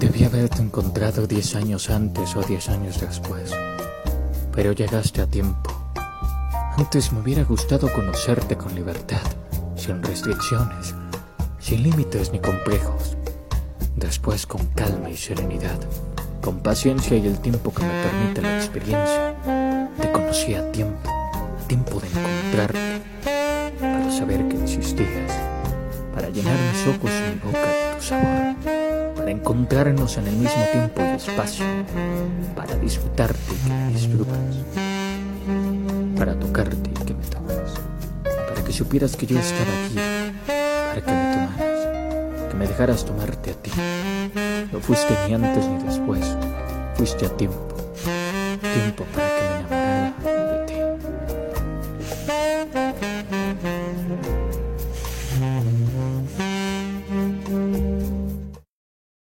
Debí haberte encontrado diez años antes o diez años después, pero llegaste a tiempo. Antes me hubiera gustado conocerte con libertad, sin restricciones, sin límites ni complejos. Después con calma y serenidad, con paciencia y el tiempo que me permite la experiencia. Te conocí a tiempo, a tiempo de encontrarte, para saber que existías, para llenar mis ojos y mi boca de tu sabor encontrarnos en el mismo tiempo y espacio, para disfrutarte y que me disfrutas, para tocarte y que me toques, para que supieras que yo estaba aquí, para que me tomaras, que me dejaras tomarte a ti. No fuiste ni antes ni después, fuiste a tiempo, tiempo para que me enamoraras